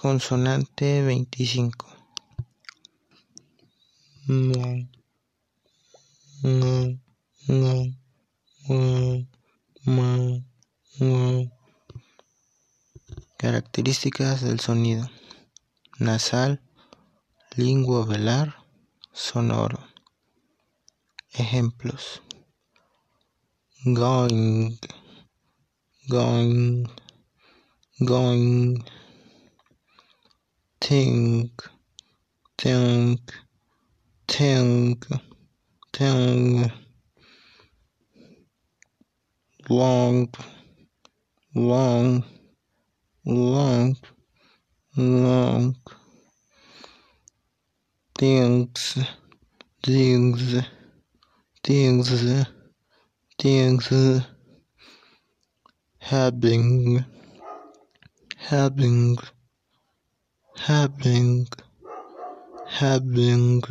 Consonante 25. Características del sonido. Nasal, velar, sonoro. Ejemplos. Going, going, going. Think, think, think, think. Long, long, long, long. Things, things, things, things. Having, having having having